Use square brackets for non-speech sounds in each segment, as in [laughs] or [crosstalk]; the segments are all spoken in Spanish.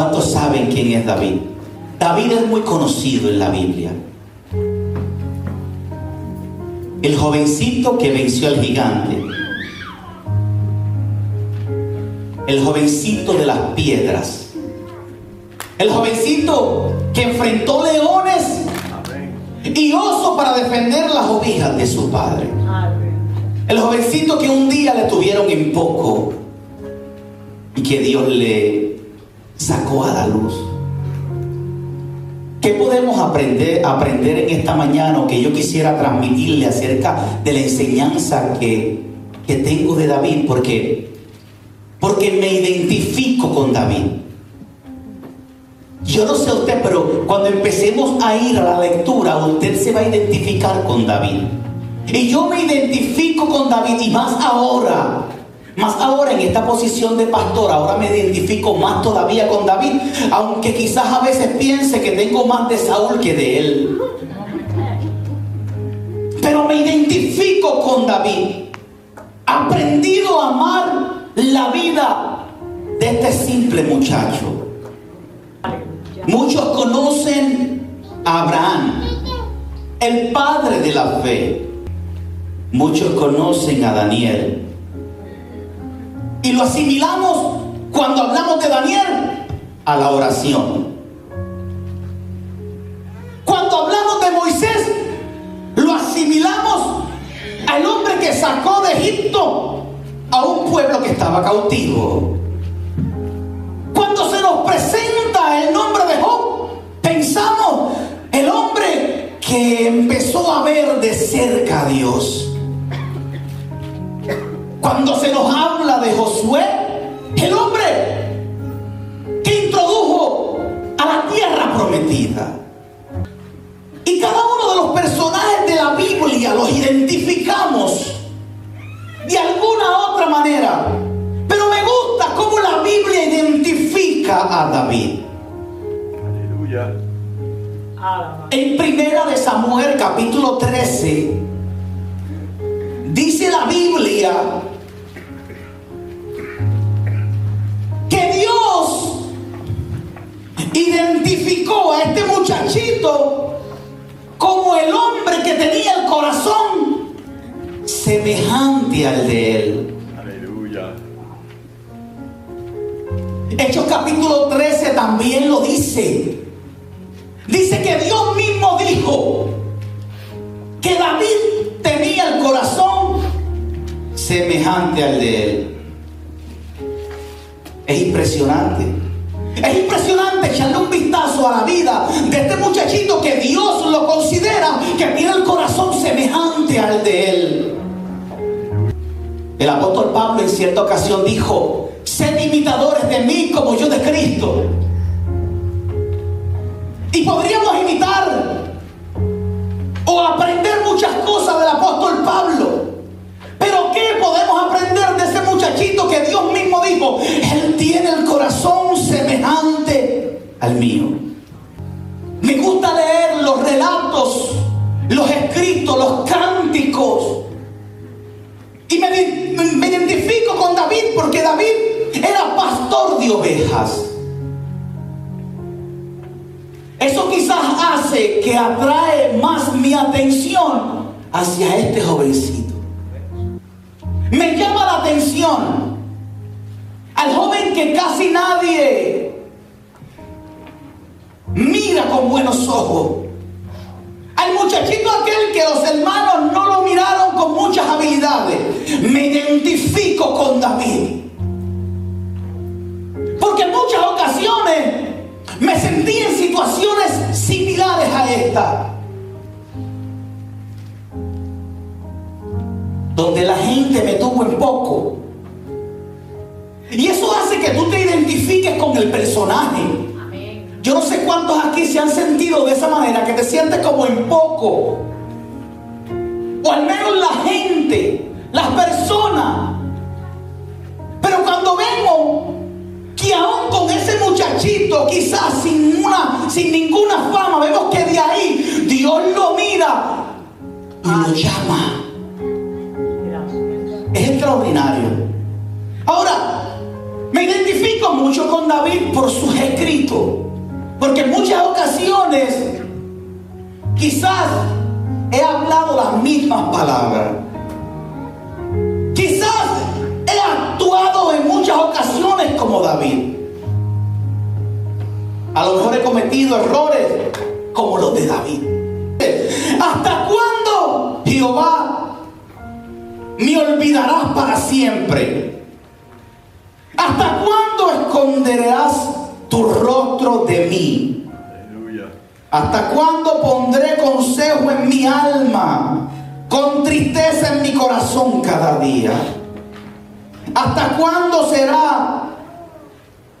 ¿Cuántos saben quién es David? David es muy conocido en la Biblia. El jovencito que venció al gigante. El jovencito de las piedras. El jovencito que enfrentó leones y osos para defender las ovejas de su padre. El jovencito que un día le tuvieron en poco y que Dios le sacó a la luz. ¿Qué podemos aprender, aprender en esta mañana o que yo quisiera transmitirle acerca de la enseñanza que, que tengo de David? Porque, porque me identifico con David. Yo no sé usted, pero cuando empecemos a ir a la lectura, usted se va a identificar con David. Y yo me identifico con David y más ahora más ahora en esta posición de pastor, ahora me identifico más todavía con David, aunque quizás a veces piense que tengo más de Saúl que de él. Pero me identifico con David. Aprendido a amar la vida de este simple muchacho. Muchos conocen a Abraham, el padre de la fe. Muchos conocen a Daniel, y lo asimilamos cuando hablamos de Daniel a la oración. Cuando hablamos de Moisés, lo asimilamos al hombre que sacó de Egipto a un pueblo que estaba cautivo. Cuando se nos presenta el nombre de Job, pensamos el hombre que empezó a ver de cerca a Dios. Cuando se nos habla de Josué, el hombre que introdujo a la tierra prometida. Y cada uno de los personajes de la Biblia los identificamos de alguna otra manera. Pero me gusta cómo la Biblia identifica a David. Aleluya. En primera de Samuel capítulo 13 dice la Biblia identificó a este muchachito como el hombre que tenía el corazón semejante al de él. Aleluya. Hechos capítulo 13 también lo dice. Dice que Dios mismo dijo que David tenía el corazón semejante al de él. Es impresionante. Es impresionante echarle un vistazo a la vida de este muchachito que Dios lo considera que tiene el corazón semejante al de él. El apóstol Pablo en cierta ocasión dijo, sed imitadores de mí como yo de Cristo. Y podríamos imitar o aprender muchas cosas del apóstol Pablo. Pero ¿qué podemos aprender de ese muchachito que Dios mismo dijo? Él tiene el corazón semejante al mío. Me gusta leer los relatos, los escritos, los cánticos. Y me, me identifico con David porque David era pastor de ovejas. Eso quizás hace que atrae más mi atención hacia este jovencito. Me llama la atención al joven que casi nadie mira con buenos ojos. Al muchachito aquel que los hermanos no lo miraron con muchas habilidades. Me identifico con David. Porque en muchas ocasiones me sentí en situaciones similares a esta. Donde la gente me tuvo en poco. Y eso hace que tú te identifiques con el personaje. Yo no sé cuántos aquí se han sentido de esa manera, que te sientes como en poco. O al menos la gente, las personas. Pero cuando vemos que aún con ese muchachito, quizás sin, una, sin ninguna fama, vemos que de ahí Dios lo mira y lo llama. Ahora, me identifico mucho con David por sus escritos, porque en muchas ocasiones quizás he hablado las mismas palabras. Quizás he actuado en muchas ocasiones como David. A lo mejor he cometido errores como los de David. [laughs] ¿Hasta cuándo, Jehová, me olvidarás para siempre? ¿Hasta cuándo esconderás tu rostro de mí? ¿Hasta cuándo pondré consejo en mi alma, con tristeza en mi corazón cada día? ¿Hasta cuándo será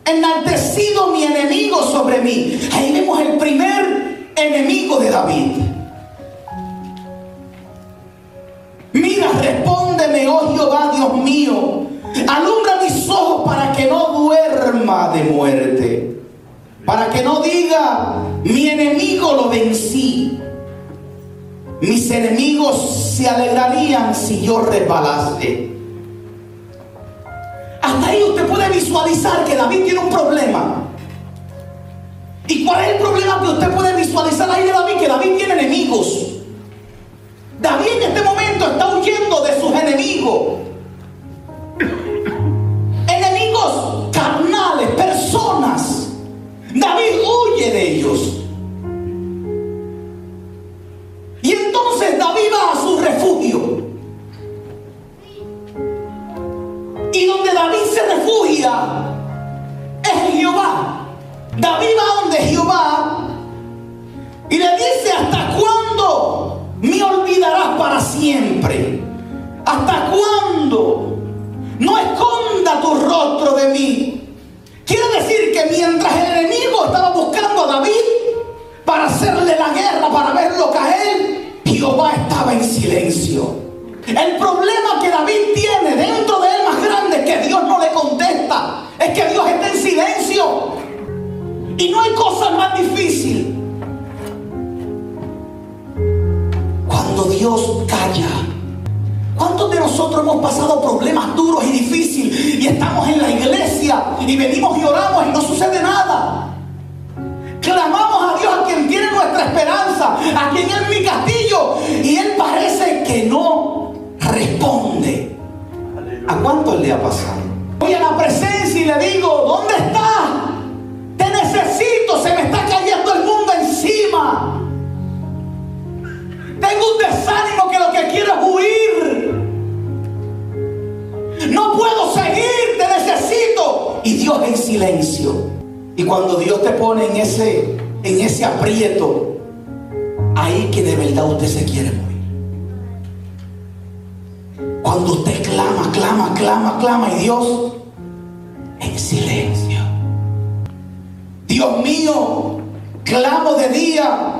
enaltecido mi enemigo sobre mí? Ahí vemos el primer enemigo de David. Mira, respóndeme, oh Jehová, Dios mío. Alumbra mis ojos para que no duerma de muerte. Para que no diga, mi enemigo lo vencí. Mis enemigos se alegrarían si yo resbalase. Hasta ahí usted puede visualizar que David tiene un problema. ¿Y cuál es el problema que usted puede visualizar ahí de David? Que David tiene enemigos. David en este momento está huyendo de sus enemigos. Enemigos carnales, personas. David huye de ellos. Cuando Dios te pone en ese, en ese aprieto, ahí que de verdad usted se quiere morir. Cuando usted clama, clama, clama, clama y Dios en silencio. Dios mío, clamo de día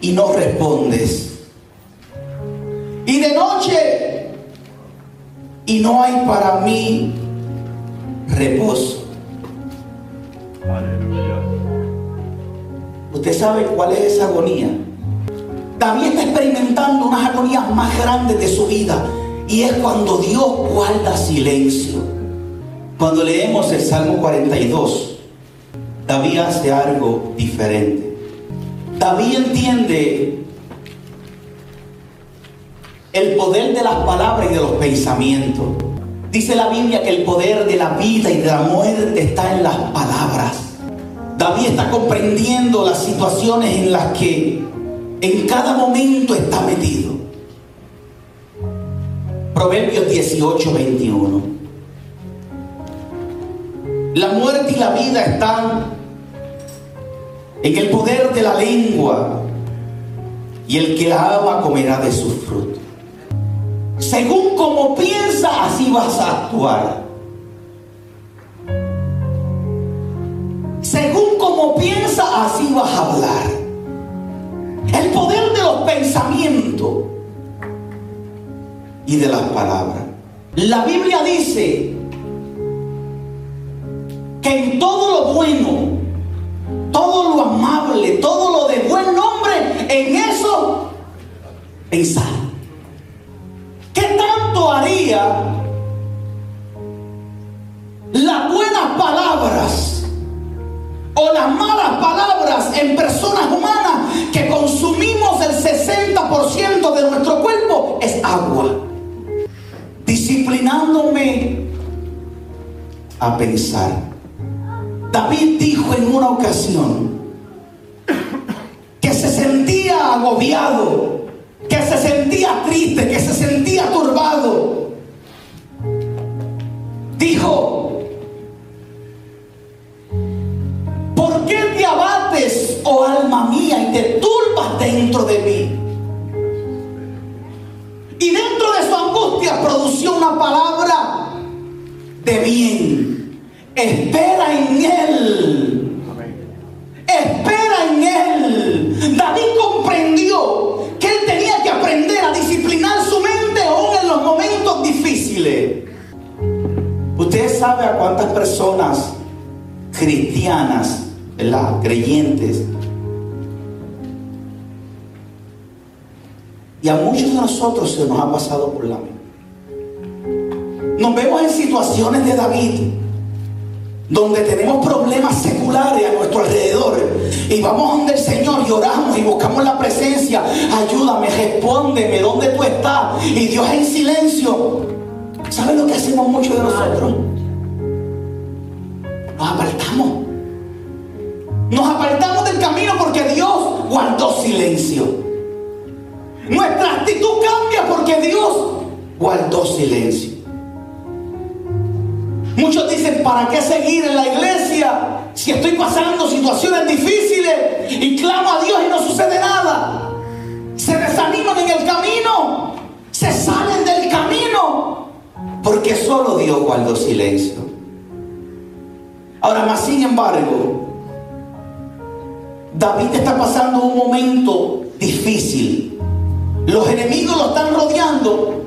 y no respondes. Y de noche y no hay para mí reposo. ¿Usted sabe cuál es esa agonía? David está experimentando unas agonías más grandes de su vida y es cuando Dios guarda silencio. Cuando leemos el Salmo 42, David hace algo diferente. David entiende el poder de las palabras y de los pensamientos. Dice la Biblia que el poder de la vida y de la muerte está en las palabras. David está comprendiendo las situaciones en las que en cada momento está metido. Proverbios 18, 21. La muerte y la vida están en el poder de la lengua y el que la ama comerá de sus frutos. Según como piensa, así vas a actuar. Según como piensa, así vas a hablar. El poder de los pensamientos y de las palabras. La Biblia dice que en todo lo bueno, todo lo amable, todo lo de buen nombre, en eso pensar. ¿Qué tanto haría las buenas palabras o las malas palabras en personas humanas que consumimos el 60% de nuestro cuerpo es agua? Disciplinándome a pensar. David dijo en una ocasión que se sentía agobiado, que se sentía triste, que se sentía turbado. Dijo, ¿por qué te abates, oh alma mía, y te turbas dentro de mí? Y dentro de su angustia produció una palabra de bien. Espera en Él. Sabe a cuántas personas cristianas, ¿verdad? Creyentes. Y a muchos de nosotros se nos ha pasado por la mente. Nos vemos en situaciones de David, donde tenemos problemas seculares a nuestro alrededor y vamos donde el Señor y oramos y buscamos la presencia. Ayúdame, respóndeme, ¿dónde tú estás? Y Dios en silencio. ¿Saben lo que hacemos muchos de nosotros? Nos apartamos. Nos apartamos del camino porque Dios guardó silencio. Nuestra actitud cambia porque Dios guardó silencio. Muchos dicen, ¿para qué seguir en la iglesia si estoy pasando situaciones difíciles y clamo a Dios y no sucede nada? Se desaniman en el camino, se salen del camino, porque solo Dios guardó silencio. Ahora más, sin embargo, David está pasando un momento difícil. Los enemigos lo están rodeando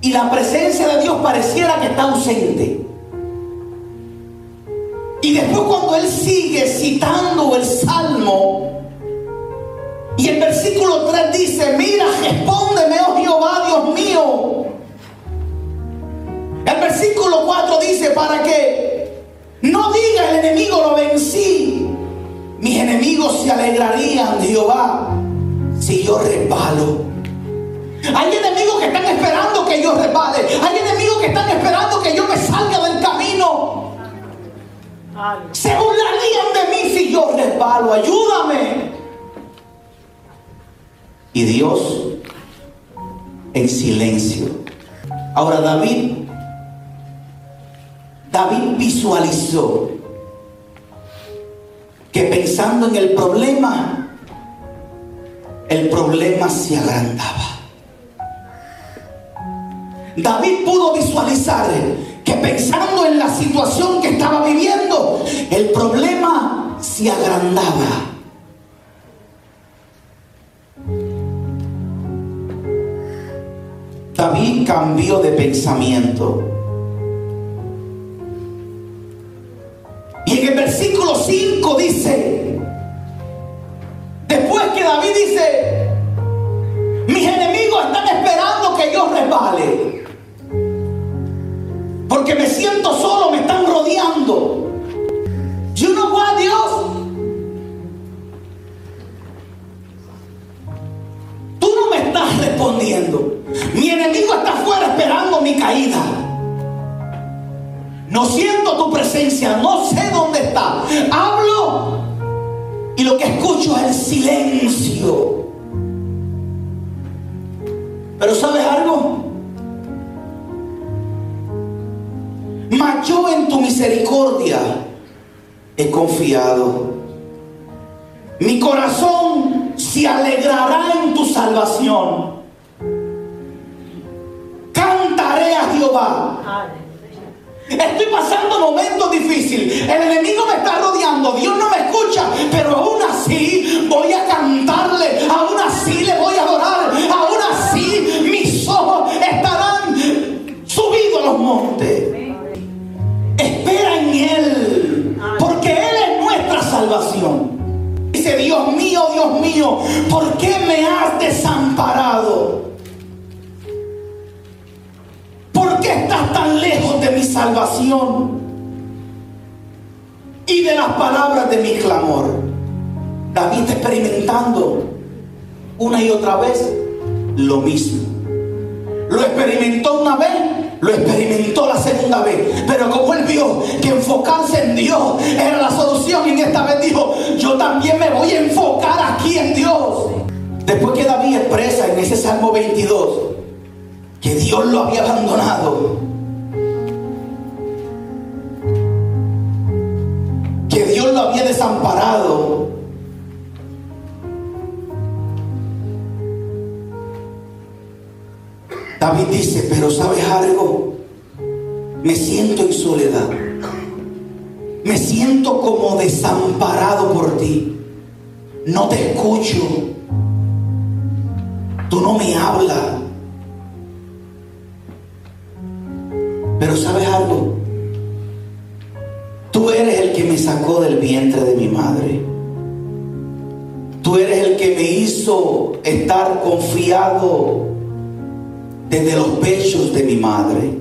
y la presencia de Dios pareciera que está ausente. Y después cuando él sigue citando el salmo, y el versículo 3 dice, mira, respóndeme, oh Jehová, Dios mío. El versículo 4 dice, para que no diga el enemigo lo vencí, mis enemigos se alegrarían, Jehová, si yo resbalo. Hay enemigos que están esperando que yo resbale. Hay enemigos que están esperando que yo me salga del camino. Se burlarían de mí si yo resbalo. Ayúdame. Y Dios en silencio. Ahora David, David visualizó que pensando en el problema, el problema se agrandaba. David pudo visualizar que pensando en la situación que estaba viviendo, el problema se agrandaba. David cambió de pensamiento. salvación. Cantaré a Jehová. Estoy pasando momentos difíciles. El enemigo me está rodeando. Dios no me escucha. Pero aún así voy a cantarle. Aún así le voy a adorar. Aún así mis ojos estarán subidos a los montes. Espera en Él. Porque Él es nuestra salvación. Dice, Dios mío, Dios mío, ¿por qué me has desamparado? ¿Por qué estás tan lejos de mi salvación? Y de las palabras de mi clamor. David experimentando una y otra vez lo mismo. Lo experimentó una vez, lo experimentó la segunda vez. Pero como él vio que enfocarse en Dios era la solución, y en esta vez dijo, yo también me voy a enfocar aquí en Dios. Después que David expresa en ese Salmo 22 que Dios lo había abandonado, que Dios lo había desamparado, David dice, pero ¿sabes algo? Me siento en soledad. Me siento como desamparado por ti. No te escucho. Tú no me hablas. Pero ¿sabes algo? Tú eres el que me sacó del vientre de mi madre. Tú eres el que me hizo estar confiado desde los pechos de mi madre.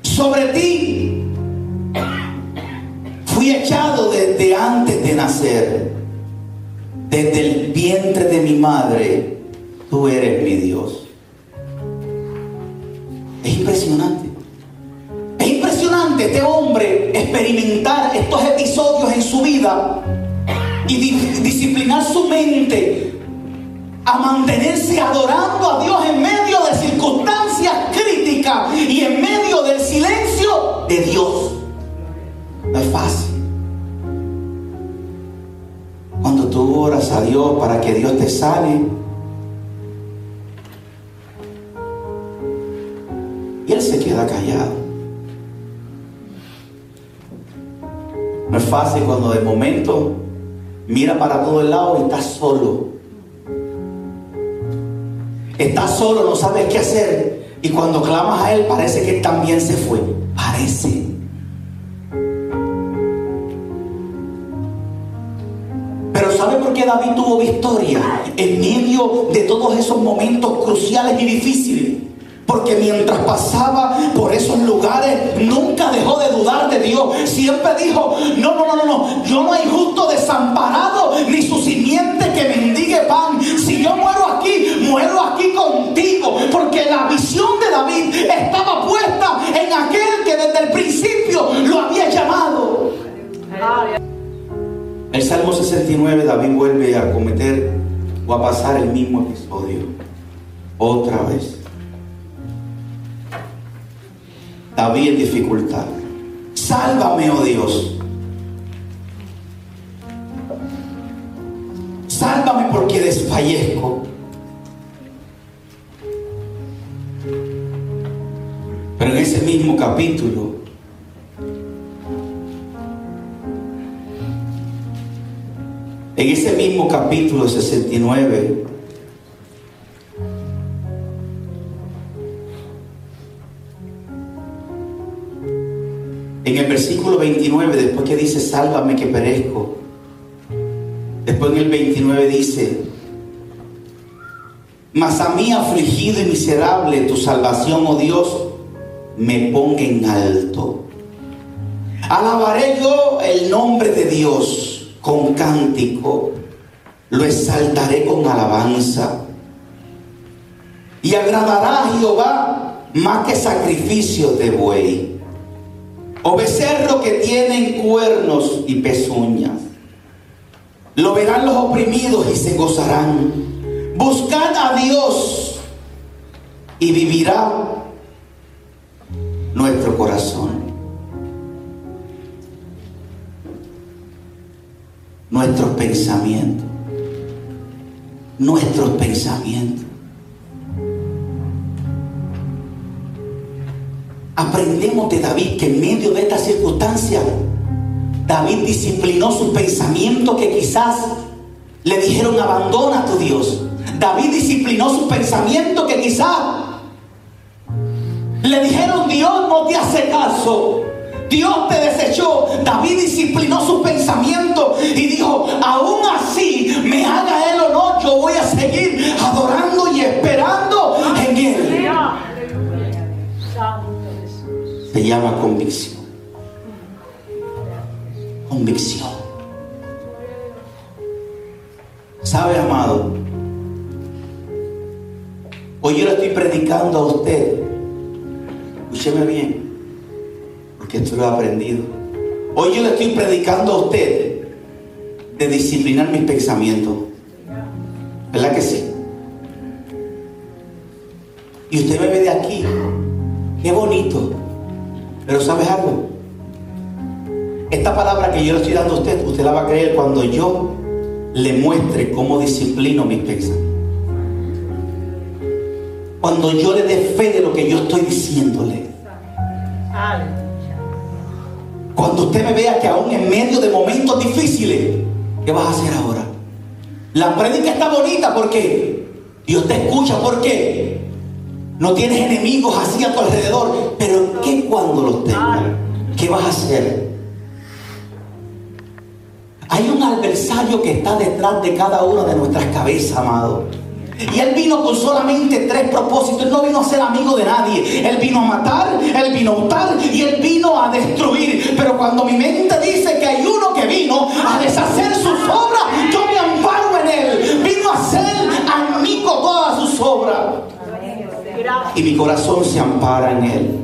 Sobre ti fui echado desde antes de nacer. Desde el vientre de mi madre, tú eres mi Dios. Es impresionante. Es impresionante este hombre experimentar estos episodios en su vida y disciplinar su mente a mantenerse adorando a Dios en medio de circunstancias críticas y en medio del silencio de Dios. No es fácil. Cuando tú oras a Dios para que Dios te sane, y Él se queda callado. No es fácil cuando de momento mira para todo el lado y estás solo Estás solo, no sabes qué hacer. Y cuando clamas a Él, parece que Él también se fue. Parece. Pero ¿sabe por qué David tuvo victoria? En medio de todos esos momentos cruciales y difíciles. Porque mientras pasaba por esos lugares, nunca dejó de dudar de Dios. Siempre dijo, no, no, no, no, no, yo no hay justo desamparado, ni su simiente que mendigue pan. Si yo muero Porque la visión de David estaba puesta en aquel que desde el principio lo había llamado. El Salmo 69, David vuelve a cometer o a pasar el mismo episodio. Otra vez. David en dificultad. Sálvame, oh Dios. Sálvame porque desfallezco. Pero en ese mismo capítulo, en ese mismo capítulo 69, En el versículo 29, después que dice, sálvame que perezco, después en el 29 dice, mas a mí afligido y miserable tu salvación, oh Dios, me ponga en alto. Alabaré yo el nombre de Dios con cántico, lo exaltaré con alabanza. Y agradará a Jehová más que sacrificio de buey o becerro que tienen cuernos y pezuñas. Lo verán los oprimidos y se gozarán. Buscad a Dios y vivirá nuestro corazón. Nuestros pensamientos. Nuestros pensamientos. Aprendemos de David que en medio de esta circunstancia, David disciplinó su pensamiento que quizás le dijeron abandona a tu Dios. David disciplinó su pensamiento que quizás le dijeron, Dios no te hace caso. Dios te desechó. David disciplinó sus pensamientos y dijo, aún así me haga él o no, yo voy a seguir adorando y esperando en él. Se llama convicción. Convicción. ¿Sabe, amado? Hoy yo le estoy predicando a usted Escúcheme bien, porque esto lo he aprendido. Hoy yo le estoy predicando a usted de disciplinar mis pensamientos. ¿Verdad que sí? Y usted me ve de aquí. Qué bonito. Pero ¿sabes algo? Esta palabra que yo le estoy dando a usted, usted la va a creer cuando yo le muestre cómo disciplino mis pensamientos. Cuando yo le dé fe de lo que yo estoy diciéndole. Cuando usted me vea que aún en medio de momentos difíciles, ¿qué vas a hacer ahora? La prédica está bonita porque Dios te escucha porque no tienes enemigos así a tu alrededor. Pero ¿qué cuando los tengas? ¿Qué vas a hacer? Hay un adversario que está detrás de cada una de nuestras cabezas, amado. Y él vino con solamente tres propósitos. Él no vino a ser amigo de nadie. Él vino a matar, él vino a untar y él vino a destruir. Pero cuando mi mente dice que hay uno que vino a deshacer sus obras, yo me amparo en él. Vino a hacer amigo todas sus obras. Y mi corazón se ampara en él.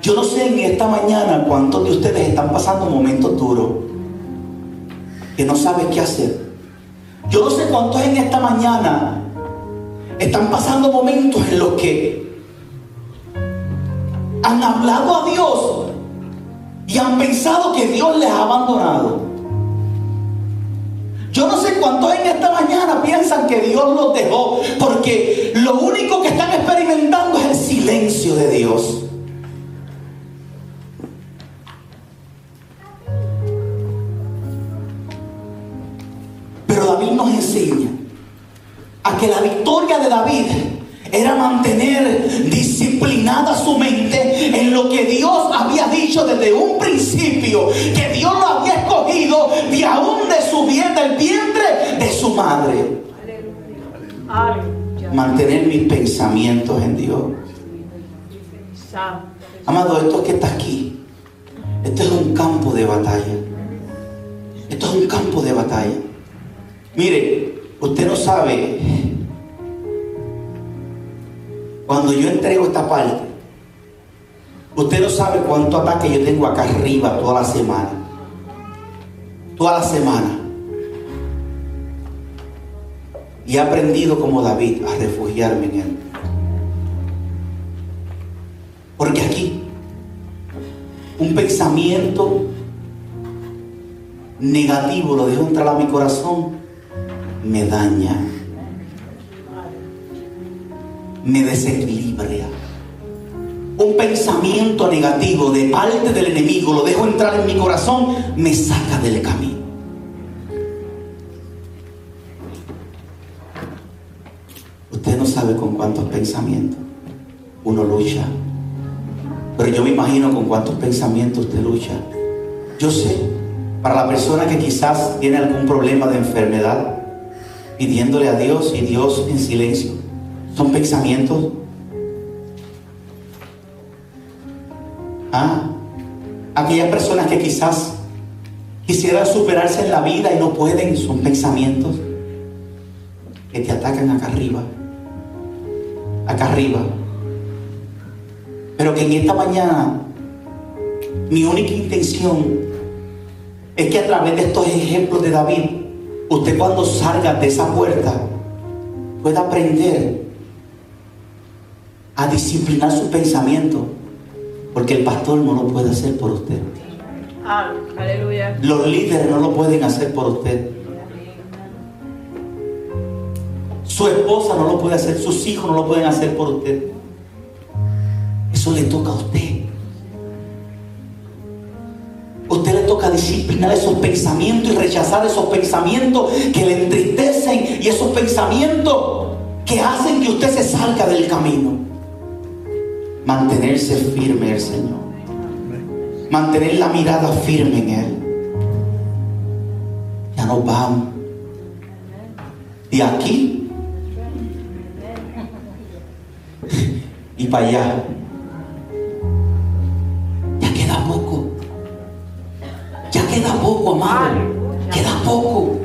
Yo no sé en esta mañana cuántos de ustedes están pasando momentos duros que no saben qué hacer. Yo no sé cuántos en esta mañana están pasando momentos en los que han hablado a Dios y han pensado que Dios les ha abandonado. Yo no sé cuántos en esta mañana piensan que Dios los dejó porque lo único que están experimentando es el silencio de Dios. De David era mantener disciplinada su mente en lo que Dios había dicho desde un principio, que Dios lo había escogido de aún de su bien, del vientre de su madre. Mantener mis pensamientos en Dios. Amado, esto que está aquí, esto es un campo de batalla. Esto es un campo de batalla. Mire, usted no sabe, cuando yo entrego esta parte, usted no sabe cuánto ataque yo tengo acá arriba toda la semana. Toda la semana. Y he aprendido como David a refugiarme en él. Porque aquí, un pensamiento negativo lo dejo entrar a mi corazón me daña, me desequilibra. Un pensamiento negativo de parte del enemigo lo dejo entrar en mi corazón, me saca del camino. Usted no sabe con cuántos pensamientos uno lucha. Pero yo me imagino con cuántos pensamientos usted lucha. Yo sé, para la persona que quizás tiene algún problema de enfermedad, pidiéndole a Dios y Dios en silencio. Son pensamientos. Ah, aquellas personas que quizás quisieran superarse en la vida y no pueden, son pensamientos que te atacan acá arriba. Acá arriba. Pero que en esta mañana mi única intención es que a través de estos ejemplos de David usted cuando salga de esa puerta pueda aprender a disciplinar su pensamiento, porque el pastor no lo puede hacer por usted. Aleluya. Los líderes no lo pueden hacer por usted. Su esposa no lo puede hacer, sus hijos no lo pueden hacer por usted. Eso le toca a usted. Usted le toca disciplinar esos pensamientos y rechazar esos pensamientos que le entristecen y esos pensamientos que hacen que usted se salga del camino mantenerse firme el Señor. Mantener la mirada firme en Él. Ya nos vamos. De aquí y para allá. Ya queda poco. Ya queda poco, amado. Queda poco.